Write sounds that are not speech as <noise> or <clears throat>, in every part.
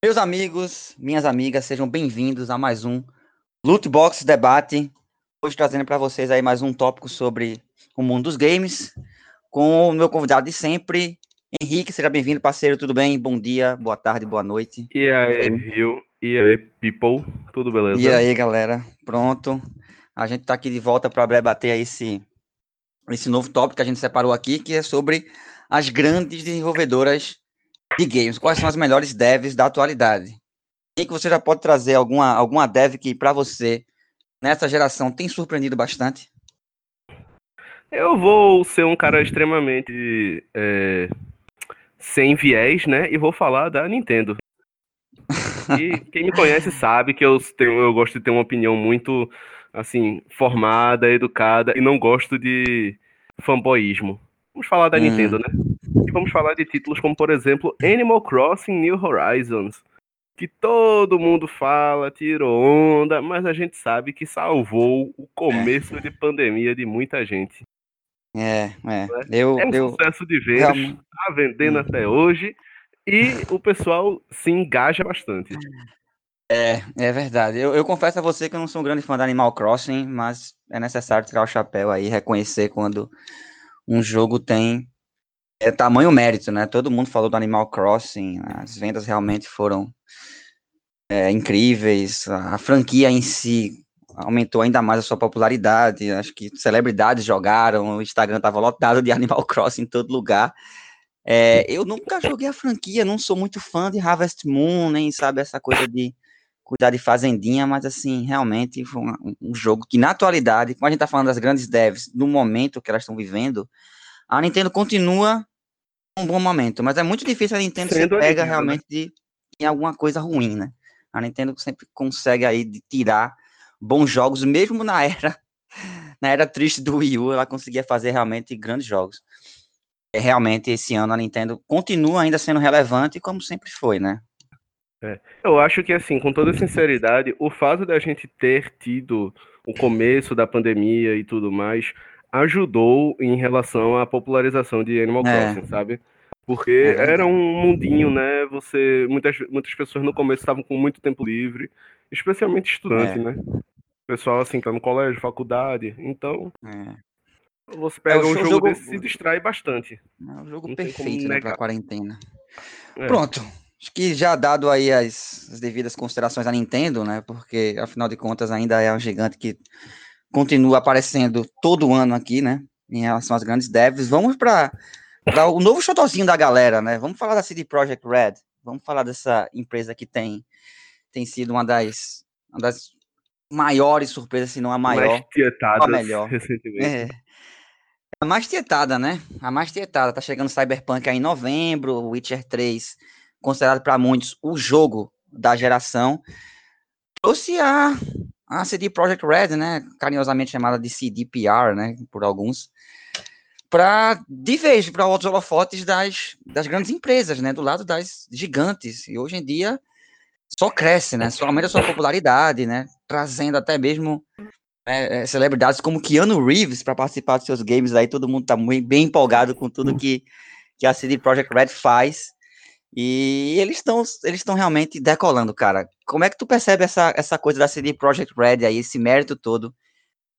Meus amigos, minhas amigas, sejam bem-vindos a mais um Loot Box Debate. Hoje trazendo para vocês aí mais um tópico sobre o mundo dos games, com o meu convidado de sempre, Henrique. Seja bem-vindo, parceiro. Tudo bem? Bom dia, boa tarde, boa noite. E aí, Rio? E aí, people? Tudo beleza? E aí, galera? Pronto. A gente tá aqui de volta para debater esse esse novo tópico que a gente separou aqui, que é sobre as grandes desenvolvedoras de games. Quais são as melhores devs da atualidade? E que você já pode trazer alguma, alguma dev que para você nessa geração tem surpreendido bastante? Eu vou ser um cara extremamente é, sem viés, né? E vou falar da Nintendo. <laughs> E quem me conhece sabe que eu, tenho, eu gosto de ter uma opinião muito assim formada, educada e não gosto de fanboyismo. Vamos falar da hum. Nintendo, né? E vamos falar de títulos como, por exemplo, Animal Crossing New Horizons, que todo mundo fala, tirou onda, mas a gente sabe que salvou o começo é. de pandemia de muita gente. É, é. Eu, é um sucesso de vendas, tá vendendo hum. até hoje, e o pessoal se engaja bastante. É, é verdade. Eu, eu confesso a você que eu não sou um grande fã da Animal Crossing, mas é necessário tirar o chapéu aí, reconhecer quando um jogo tem é, tamanho mérito, né? Todo mundo falou do Animal Crossing, as vendas realmente foram é, incríveis, a, franquia em si aumentou ainda mais a sua popularidade. Acho que celebridades jogaram, o Instagram estava lotado de <laughs> Animal Crossing em todo lugar. É, eu nunca joguei a franquia, não sou muito fã de Harvest Moon, nem sabe essa coisa de cuidar de fazendinha, mas assim, realmente foi um, um jogo que na atualidade, como a gente tá falando das grandes devs, no momento que elas estão vivendo, a Nintendo continua um bom momento, mas é muito difícil a Nintendo se pega né? realmente de, em alguma coisa ruim, né? A Nintendo sempre consegue aí tirar bons jogos, mesmo na era <laughs> na era triste do Wii U, ela conseguia fazer realmente grandes jogos. É, realmente esse ano a Nintendo continua ainda sendo relevante como sempre foi, né? É. Eu acho que, assim, com toda sinceridade, o fato da gente ter tido o começo da pandemia e tudo mais ajudou em relação à popularização de Animal é. Crossing, sabe? Porque é era um mundinho, né? Você, muitas, muitas pessoas no começo estavam com muito tempo livre, especialmente estudantes, é. né? Pessoal assim, tá no colégio, faculdade, então. É. Você pega é, um jogo, jogo desse e se distrai bastante. É um jogo Não perfeito né, pra quarentena. É. Pronto. Acho que já dado aí as, as, devidas considerações à Nintendo, né? Porque afinal de contas ainda é um gigante que continua aparecendo todo ano aqui, né? Em relação às grandes devs. Vamos para o novo xodozinho da galera, né? Vamos falar da CD Projekt Red. Vamos falar dessa empresa que tem, tem sido uma das, uma das maiores surpresas, se não a maior. Mais a melhor. recentemente. É. A mais tietada, né? A mais tietada. Tá chegando Cyberpunk aí em novembro, Witcher 3 considerado para muitos o jogo da geração, trouxe a, a CD Projekt Red, né, carinhosamente chamada de CDPR, né, por alguns, para de vez para outros holofotes das, das grandes empresas, né, do lado das gigantes. E hoje em dia só cresce, né, só aumenta a sua popularidade, né, trazendo até mesmo né, celebridades como Keanu Reeves para participar dos seus games aí. Todo mundo está bem empolgado com tudo que, que a CD Projekt Red faz. E eles estão eles estão realmente decolando, cara. Como é que tu percebe essa, essa coisa da CD Projekt Red aí, esse mérito todo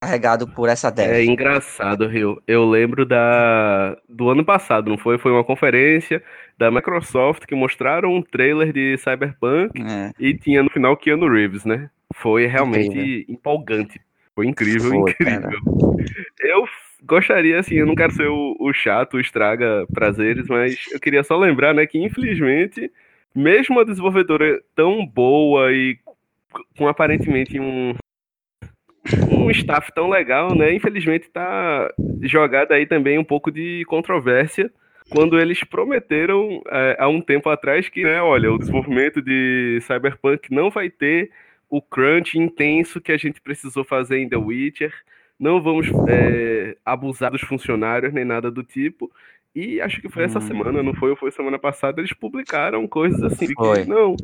carregado por essa dev? É engraçado, Rio. Eu lembro da do ano passado, não foi? Foi uma conferência da Microsoft que mostraram um trailer de Cyberpunk é. e tinha no final Keanu Reeves, né? Foi realmente incrível. empolgante. Foi incrível, foi, incrível. Cara. Eu gostaria, assim, eu não quero ser o, o chato, o estraga prazeres, mas eu queria só lembrar, né, que infelizmente, mesmo uma desenvolvedora tão boa e com aparentemente um, um staff tão legal, né, infelizmente tá jogada aí também um pouco de controvérsia quando eles prometeram é, há um tempo atrás que, né, olha, o desenvolvimento de Cyberpunk não vai ter o crunch intenso que a gente precisou fazer em The Witcher, não vamos é, abusar dos funcionários nem nada do tipo. E acho que foi essa hum. semana, não foi? Ou foi semana passada, eles publicaram coisas assim, que não,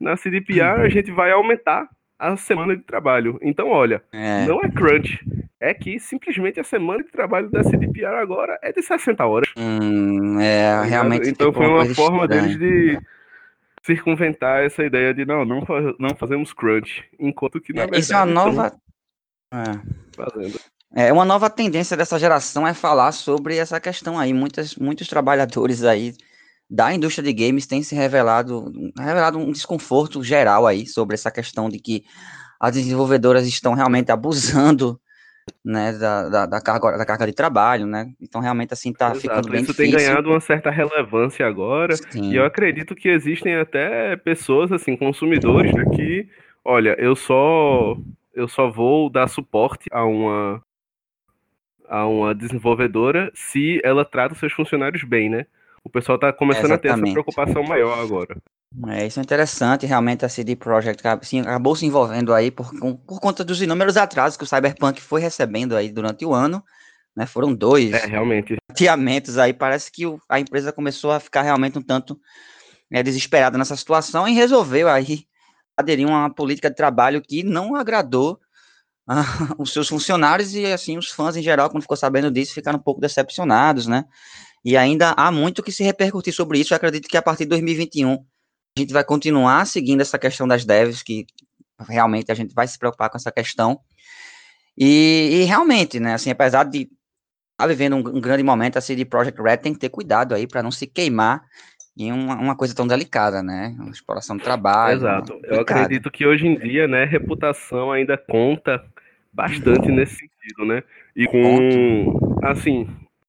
na CDPR a gente vai aumentar a semana de trabalho. Então, olha, é. não é crunch. É que simplesmente a semana de trabalho da CDPR agora é de 60 horas. Hum, é, realmente. Então foi uma forma estranha. deles de circunventar essa ideia de não, não, não fazemos crunch, enquanto que na é, verdade. Isso é uma nova. É. Fazendo. É uma nova tendência dessa geração é falar sobre essa questão aí. Muitas, muitos trabalhadores aí da indústria de games têm se revelado, revelado um desconforto geral aí sobre essa questão de que as desenvolvedoras estão realmente abusando né, da, da, da, carga, da carga de trabalho, né? Então realmente assim tá Exato, ficando bem Isso difícil. tem ganhado uma certa relevância agora. Sim. E eu acredito que existem até pessoas assim, consumidores né, que, olha, eu só eu só vou dar suporte a uma a uma desenvolvedora se ela trata os seus funcionários bem, né? O pessoal tá começando Exatamente. a ter essa preocupação maior agora. É, isso é interessante, realmente a CD Projekt acabou se envolvendo aí por, por conta dos inúmeros atrasos que o Cyberpunk foi recebendo aí durante o ano, né, foram dois é, realmente. adiamentos aí, parece que a empresa começou a ficar realmente um tanto é, desesperada nessa situação e resolveu aí aderir a uma política de trabalho que não agradou uh, <laughs> os seus funcionários e assim os fãs em geral, quando ficou sabendo disso, ficaram um pouco decepcionados, né, e ainda há muito que se repercutir sobre isso, eu acredito que a partir de 2021 a gente vai continuar seguindo essa questão das devs, que realmente a gente vai se preocupar com essa questão. E, e realmente, né, assim, apesar de estar tá vivendo um, um, grande momento, a CD Projekt Red tem que ter cuidado aí para não se queimar em uma, uma, coisa tão delicada, né? Uma exploração do trabalho. Exato. Eu acredito que hoje em dia, né, reputação ainda conta bastante uhum. nesse sentido, né? E com, assim,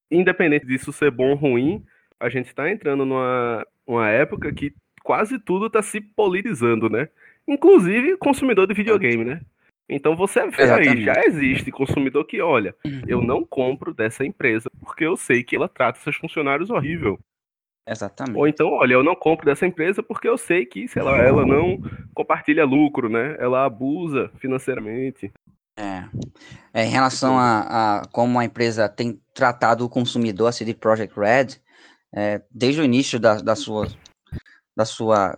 independente disso ser bom ou ruim, a gente está entrando numa uma época que quase tudo está se politizando, né? Inclusive consumidor de videogame, né? Então você vê Exatamente. aí, já existe consumidor que, olha, eu não compro dessa empresa porque eu sei que ela trata seus funcionários horrível. Exatamente. Ou então, olha, eu não compro dessa empresa porque eu sei que, sei lá, ela não compartilha lucro, né? Ela abusa financeiramente. É. é em relação a, a, como a empresa tem tratado o consumidor, a CD Projekt Red, é, desde o início da, da sua da sua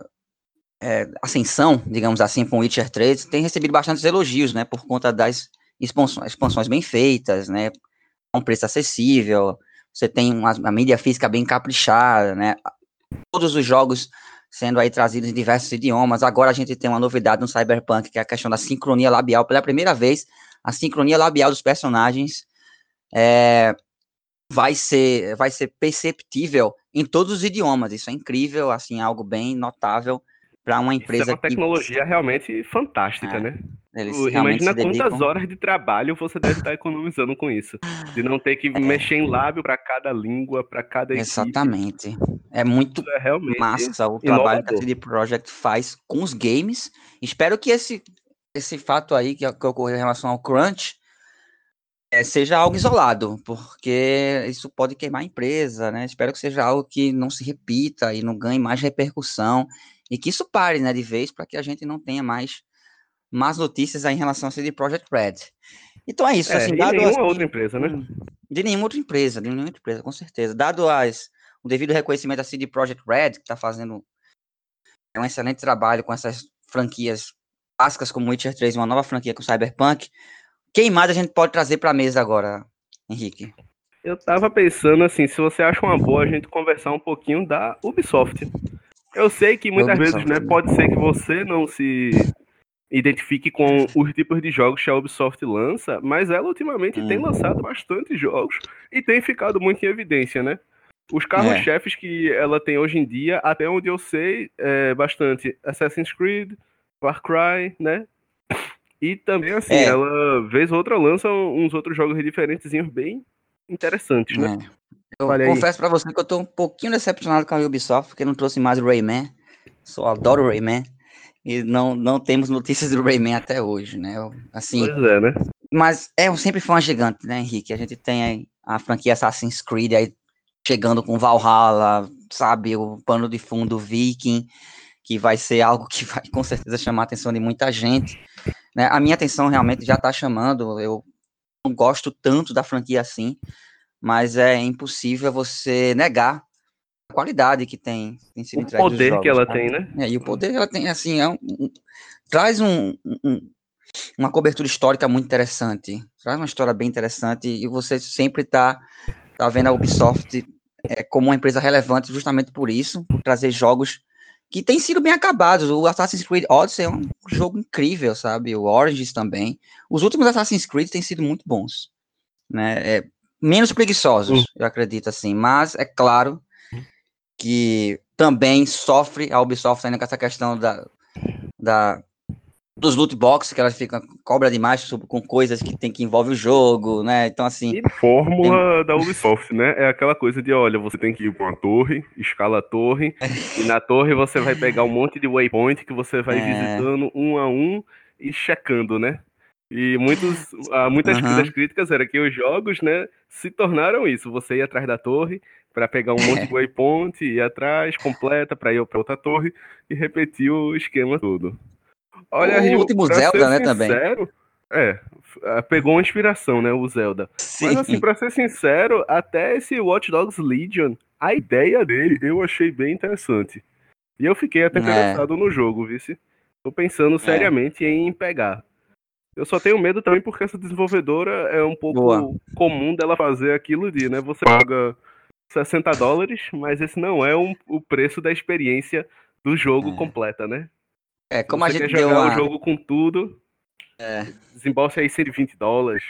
é, ascensão, digamos assim, com Witcher 3, tem recebido bastantes elogios, né, por conta das expansões, expansões bem feitas, né, a um preço acessível, você tem uma, uma mídia física bem caprichada, né, todos os jogos sendo aí trazidos em diversos idiomas, agora a gente tem uma novidade no Cyberpunk, que é a questão da sincronia labial, pela primeira vez, a sincronia labial dos personagens é, vai ser vai ser perceptível em todos os idiomas. Isso é incrível, assim, algo bem notável para uma empresa. Isso é uma tecnologia que... realmente fantástica, é, né? Imagina quantas dedicam... horas de trabalho você deve estar economizando com isso, de não ter que é. mexer em lábio para cada língua, para cada Exatamente. Equipe. É muito é realmente massa o trabalho que a CD Projekt faz com os games. Espero que esse esse fato aí que, que ocorreu em relação ao crunch é, seja algo isolado, porque isso pode queimar a empresa, né? Espero que seja algo que não se repita e não ganhe mais repercussão e que isso pare, né, de vez, para que a gente não tenha mais más notícias aí em relação a CD Project Red. Então é isso, é, assim, de nenhuma as... outra empresa, né? De nenhuma outra empresa, de nenhuma outra empresa, com certeza. Dado as, o devido reconhecimento da CD Project Red, que está fazendo um excelente trabalho com essas franquias clássicas como Witcher 3 e uma nova franquia com Cyberpunk, quem mais a gente pode trazer para a mesa agora, Henrique? Eu tava pensando assim, se você acha uma boa a gente conversar um pouquinho da Ubisoft. Eu sei que muitas Ubisoft, vezes, né, né, pode ser que você não se identifique com os tipos de jogos que a Ubisoft lança, mas ela ultimamente hum. tem lançado bastante jogos e tem ficado muito em evidência, né? Os carros-chefes é. que ela tem hoje em dia, até onde eu sei, é bastante Assassin's Creed, Far Cry, né? E também, assim, é. ela, vez ou outra, lança uns outros jogos diferentes bem interessantes, né? É. Eu Olha confesso para você que eu tô um pouquinho decepcionado com a Ubisoft, porque não trouxe mais o Rayman. Só adoro o Rayman. E não, não temos notícias do Rayman até hoje, né? Assim, pois é, né? Mas é sempre fã gigante, né, Henrique? A gente tem aí a franquia Assassin's Creed aí chegando com Valhalla, sabe? O pano de fundo Viking, que vai ser algo que vai <laughs> com certeza chamar a atenção de muita gente. Né? A minha atenção realmente já está chamando, eu não gosto tanto da franquia assim, mas é impossível você negar a qualidade que tem, tem sido O poder jogos, que ela tem, né? É, e o poder que ela tem, assim, é um, um traz um, um, uma cobertura histórica muito interessante, traz uma história bem interessante e você sempre está tá vendo a Ubisoft é, como uma empresa relevante justamente por isso, por trazer jogos que tem sido bem acabados. O Assassin's Creed Odyssey é um jogo incrível, sabe? O Origins também. Os últimos Assassin's Creed têm sido muito bons, né? É, menos preguiçosos, eu acredito assim. Mas é claro que também sofre a Ubisoft ainda com essa questão da, da dos loot boxes, que elas ficam cobra demais com coisas que tem que envolve o jogo, né? Então assim. E fórmula tem... da Ubisoft, né? É aquela coisa de, olha, você tem que ir para uma torre, escala a torre, e na torre você vai pegar um monte de waypoint que você vai é... visitando um a um e checando, né? E muitos, ah, muitas uhum. das críticas era que os jogos, né, se tornaram isso. Você ia atrás da torre para pegar um monte de waypoint, ir atrás, completa para ir para outra torre e repetir o esquema todo. Olha, o último Zelda, né, sincero, também. É, pegou uma inspiração, né, o Zelda. Sim. Mas assim, pra ser sincero, até esse Watch Dogs Legion, a ideia dele eu achei bem interessante. E eu fiquei até é. interessado no jogo, vice. Tô pensando é. seriamente é. em pegar. Eu só tenho medo também porque essa desenvolvedora é um pouco Boa. comum dela fazer aquilo de, né? Você paga 60 dólares, mas esse não é um, o preço da experiência do jogo é. completa, né? É, como Você a gente quer jogar uma... o jogo com tudo, é. desembolsa aí 120 dólares.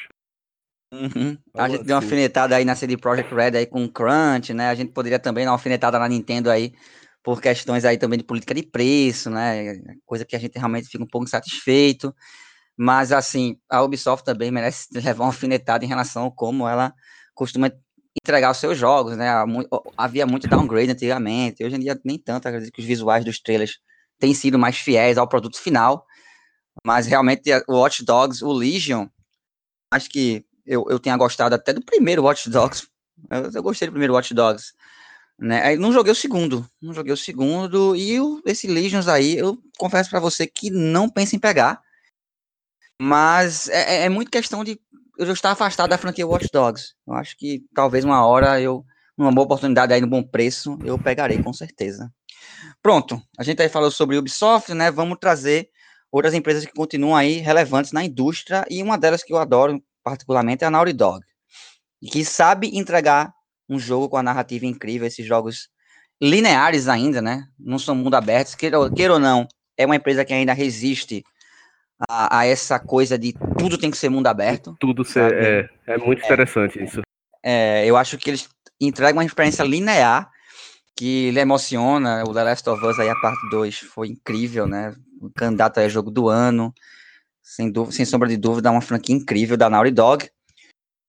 Uhum. A gente assim. deu uma alfinetada aí na CD Projekt Red aí com o Crunch, né? A gente poderia também dar uma alfinetada na Nintendo aí por questões aí também de política de preço, né? Coisa que a gente realmente fica um pouco insatisfeito. Mas, assim, a Ubisoft também merece levar uma alfinetada em relação a como ela costuma entregar os seus jogos, né? Havia muito downgrade antigamente, hoje em dia nem tanto, acredito que os visuais dos trailers têm sido mais fiéis ao produto final, mas realmente o Watch Dogs, o Legion, acho que eu, eu tenha gostado até do primeiro Watch Dogs, <laughs> eu, eu gostei do primeiro Watch Dogs, né? Aí não joguei o segundo, não joguei o segundo, e o, esse Legions aí, eu confesso para você que não penso em pegar, mas é, é, é muito questão de eu estar afastado da franquia Watch Dogs. Eu acho que talvez uma hora eu, numa boa oportunidade aí no bom preço, eu pegarei com certeza. Pronto, a gente aí falou sobre Ubisoft, né? Vamos trazer outras empresas que continuam aí relevantes na indústria e uma delas que eu adoro particularmente é a Naughty Dog, que sabe entregar um jogo com a narrativa incrível, esses jogos lineares ainda, né? Não são mundo abertos, queira, queira ou não, é uma empresa que ainda resiste a, a, essa coisa de tudo tem que ser mundo aberto. Tudo ser, é, é muito é, interessante isso. É, eu acho que eles entregam uma experiência linear que ele emociona. O The Last of Us aí, a parte 2, foi incrível, né? O candidato a jogo do ano. Sem, dúvida, sem sombra de dúvida, uma franquia incrível da Naughty Dog.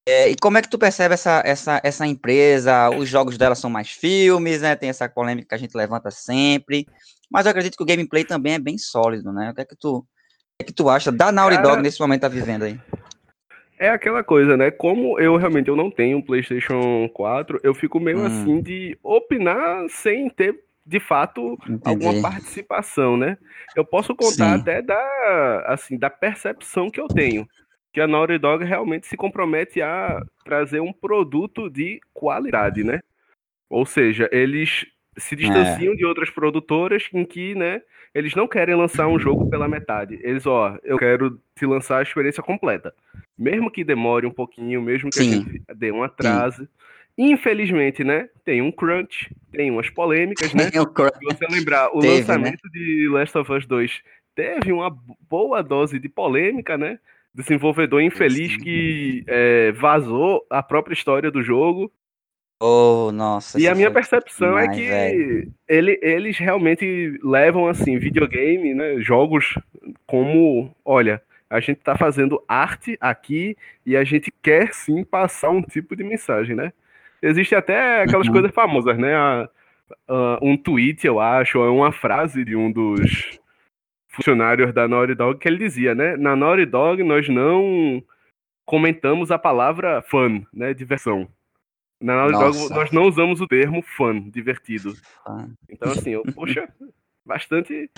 É, e como é que tu percebe essa, essa, essa empresa? Os jogos dela são mais filmes, né? Tem essa polêmica que a gente levanta sempre. Mas eu acredito que o gameplay também é bem sólido, né? O que é que tu, que, é que tu acha da Naughty Cara, Dog nesse momento tá vivendo aí? É aquela coisa, né? Como eu realmente eu não tenho um PlayStation 4, eu fico meio hum. assim de opinar sem ter de fato Entendi. alguma participação, né? Eu posso contar Sim. até da assim da percepção que eu tenho, que a Naughty Dog realmente se compromete a trazer um produto de qualidade, né? Ou seja, eles se distanciam é. de outras produtoras em que, né, eles não querem lançar um jogo pela metade. Eles, ó, eu quero te lançar a experiência completa. Mesmo que demore um pouquinho, mesmo que Sim. a gente dê um atraso. Sim. Infelizmente, né? Tem um crunch, tem umas polêmicas, né? <laughs> Se você lembrar, o teve, né? lançamento né? de Last of Us 2 teve uma boa dose de polêmica, né? Desenvolvedor infeliz Sim. que é, vazou a própria história do jogo Oh, nossa. E a minha percepção é demais, é que ele, eles realmente levam assim videogame, né, jogos como, olha, a gente tá fazendo arte aqui e a gente quer sim passar um tipo de mensagem, né? Existe até aquelas uhum. coisas famosas, né? A, a, um tweet, eu acho, ou é uma frase de um dos funcionários da Naughty Dog que ele dizia, né? Na Naughty Dog nós não comentamos a palavra fun, né? Diversão. Na Naughty Dog nós não usamos o termo fun, divertido. Fun. Então, assim, eu, poxa, bastante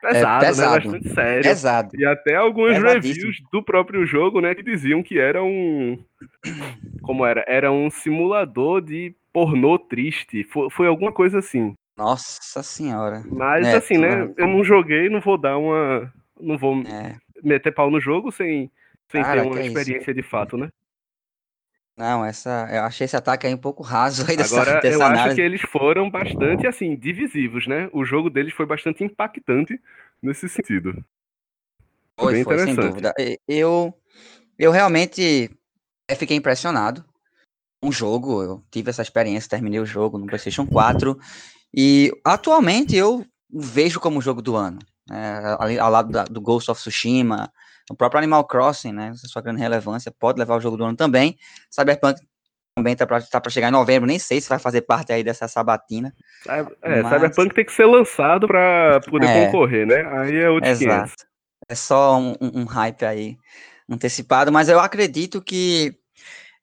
pesado, <laughs> é pesado, né? Bastante sério. Pesado. E até alguns reviews do próprio jogo, né, que diziam que era um. <clears throat> Como era? Era um simulador de pornô triste. Foi, foi alguma coisa assim. Nossa senhora. Mas, é, assim, né? Eu não joguei, não vou dar uma. Não vou é. meter pau no jogo sem, sem Cara, ter uma é experiência de fato, né? Não, essa, eu achei esse ataque aí um pouco raso aí <laughs> dessa, Agora, dessa eu análise. acho que eles foram bastante, assim, divisivos, né? O jogo deles foi bastante impactante nesse sentido. Foi, Bem foi sem dúvida. Eu, eu realmente fiquei impressionado com o jogo, eu tive essa experiência, terminei o jogo no PlayStation 4, e atualmente eu vejo como o jogo do ano. Né? Ao lado da, do Ghost of Tsushima, o próprio Animal Crossing, né? Sua grande relevância, pode levar o jogo do ano também. Cyberpunk também tá para tá chegar em novembro, nem sei se vai fazer parte aí dessa sabatina. É, mas... Cyberpunk tem que ser lançado para poder é, concorrer, né? Aí é o Exato. É só um, um, hype aí antecipado, mas eu acredito que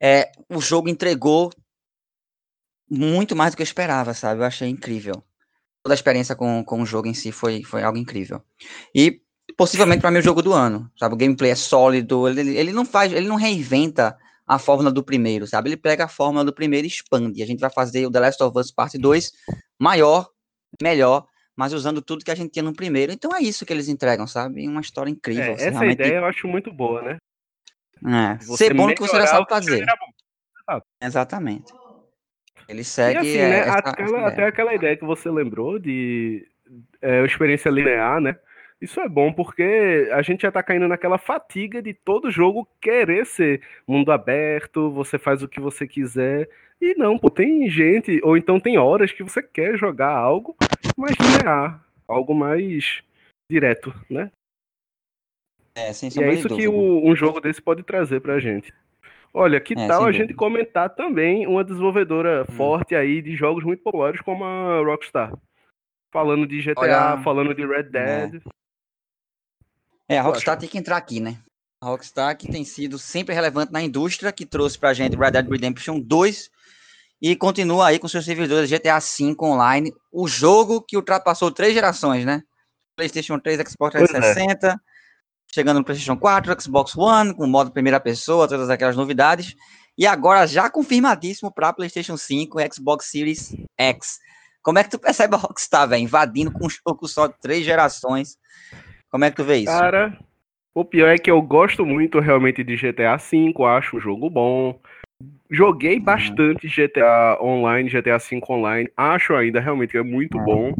é, o jogo entregou muito mais do que eu esperava, sabe? Eu achei incrível. Toda a experiência com, com o jogo em si foi, foi algo incrível. E possivelmente para mim o jogo do ano, sabe? O gameplay é sólido, ele, ele não faz, ele não reinventa a fórmula do primeiro, sabe? Ele pega a fórmula do primeiro e expande. A gente vai fazer o The Last of Us Parte 2 maior, melhor, mas usando tudo que a gente tinha no primeiro. Então é isso que eles entregam, sabe? Uma história incrível. É, essa realmente... ideia eu acho muito boa, né? É, você ser bom no que você já sabe fazer. Exatamente. Ele segue. E assim, né, essa, aquela, essa até aquela ideia que você lembrou de é, experiência linear, né? Isso é bom porque a gente já tá caindo naquela fatiga de todo jogo querer ser mundo aberto, você faz o que você quiser. E não, pô, tem gente, ou então tem horas que você quer jogar algo mais linear, algo mais direto, né? É, sem e é isso que o, um jogo desse pode trazer pra gente. Olha, que é, tal a gente comentar também uma desenvolvedora hum. forte aí de jogos muito populares como a Rockstar? Falando de GTA, Olha... falando de Red é. Dead. É, é a Rockstar tem que entrar aqui, né? A Rockstar que tem sido sempre relevante na indústria, que trouxe pra gente Red Dead Redemption 2 e continua aí com seus servidores GTA V Online, o jogo que ultrapassou três gerações, né? PlayStation 3, Xbox 360, é. chegando no PlayStation 4, Xbox One, com modo primeira pessoa, todas aquelas novidades. E agora já confirmadíssimo para PlayStation 5 e Xbox Series X. Como é que tu percebe a Rockstar, velho, invadindo com um jogo só de três gerações? Como é que tu vê isso? Cara, o pior é que eu gosto muito realmente de GTA V, acho um jogo bom. Joguei uhum. bastante GTA Online, GTA V Online. Acho ainda realmente que é muito bom.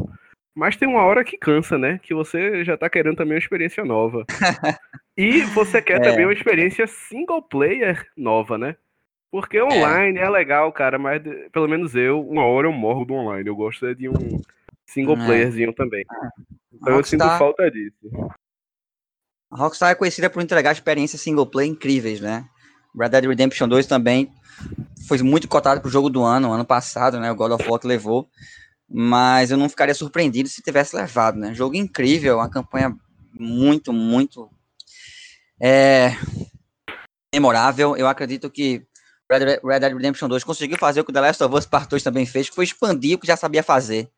Mas tem uma hora que cansa, né? Que você já tá querendo também uma experiência nova. <laughs> e você quer é. também uma experiência single player nova, né? Porque online é, é legal, cara, mas pelo menos eu, uma hora eu morro do online. Eu gosto de um single é. playerzinho também. Então Rockstar... eu sinto falta disso. A Rockstar é conhecida por entregar experiências single player incríveis, né? Red Dead Redemption 2 também foi muito cotado pro jogo do ano, ano passado, né? O God of War que levou. Mas eu não ficaria surpreendido se tivesse levado, né? Jogo incrível, uma campanha muito, muito é, memorável. Eu acredito que Red, Red Dead Redemption 2 conseguiu fazer o que o The Last of Us Part 2 também fez, que foi expandir o que já sabia fazer.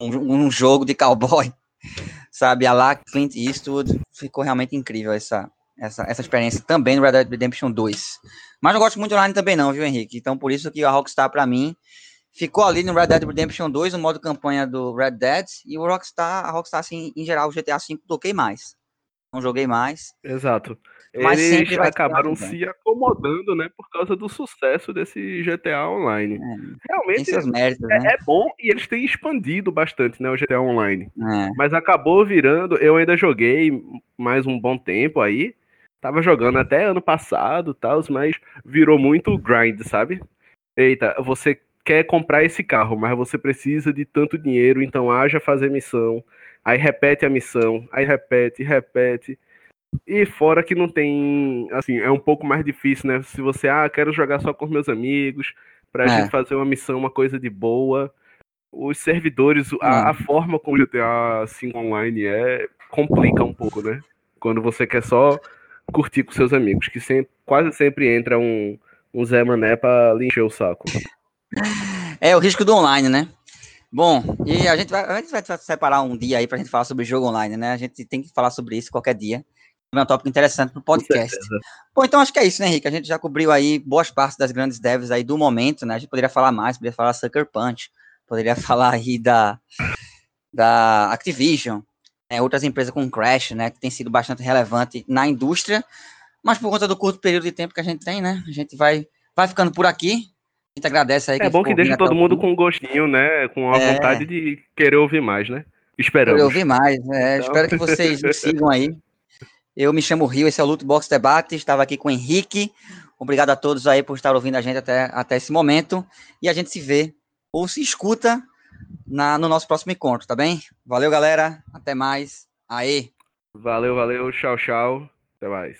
Um, um jogo de cowboy, <laughs> sabe? A lá Clint Eastwood. Ficou realmente incrível essa, essa, essa experiência também no Red Dead Redemption 2. Mas não gosto muito de online também não, viu, Henrique? Então por isso que a Rockstar para mim ficou ali no Red Dead Redemption 2, no modo campanha do Red Dead, e o Rockstar, a Rockstar assim, em geral, o GTA V toquei mais. Não joguei mais. Exato. Mas Eles acabaram se acomodando, né, por causa do sucesso desse GTA Online. É, Realmente méritos, é, né? é, bom e eles têm expandido bastante, né, o GTA Online. É. Mas acabou virando, eu ainda joguei mais um bom tempo aí, Tava jogando até ano passado, tal, mas virou muito grind, sabe? Eita, você quer comprar esse carro, mas você precisa de tanto dinheiro, então haja fazer missão. Aí repete a missão, aí repete, repete. E fora que não tem, assim, é um pouco mais difícil, né? Se você, ah, quero jogar só com meus amigos, pra é. gente fazer uma missão, uma coisa de boa. Os servidores, a, a hum. forma como o GTA 5 Online é, complica um pouco, né? Quando você quer só curtir com seus amigos, que sempre, quase sempre entra um, um Zé Mané pra lhe encher o saco. É o risco do online, né? Bom, e a gente vai, a gente vai separar um dia aí pra gente falar sobre jogo online, né? A gente tem que falar sobre isso qualquer dia. É um tópico interessante pro podcast. Bom, então acho que é isso, né, Henrique? A gente já cobriu aí boas partes das grandes devs aí do momento, né? A gente poderia falar mais, poderia falar Sucker Punch, poderia <laughs> falar aí da, da Activision, é, outras empresas com Crash, né, que tem sido bastante relevante na indústria, mas por conta do curto período de tempo que a gente tem, né, a gente vai vai ficando por aqui. A gente agradece aí. É bom que deixa todo mundo com gostinho, né? Com a é... vontade de querer ouvir mais, né? Esperamos. Querer ouvir mais. É, então... Espero que vocês me sigam aí. Eu me chamo Rio, esse é o Luto Box Debate. Estava aqui com o Henrique. Obrigado a todos aí por estar ouvindo a gente até, até esse momento. E a gente se vê ou se escuta na, no nosso próximo encontro, tá bem? Valeu, galera. Até mais. Aê. Valeu, valeu. Tchau, tchau. Até mais.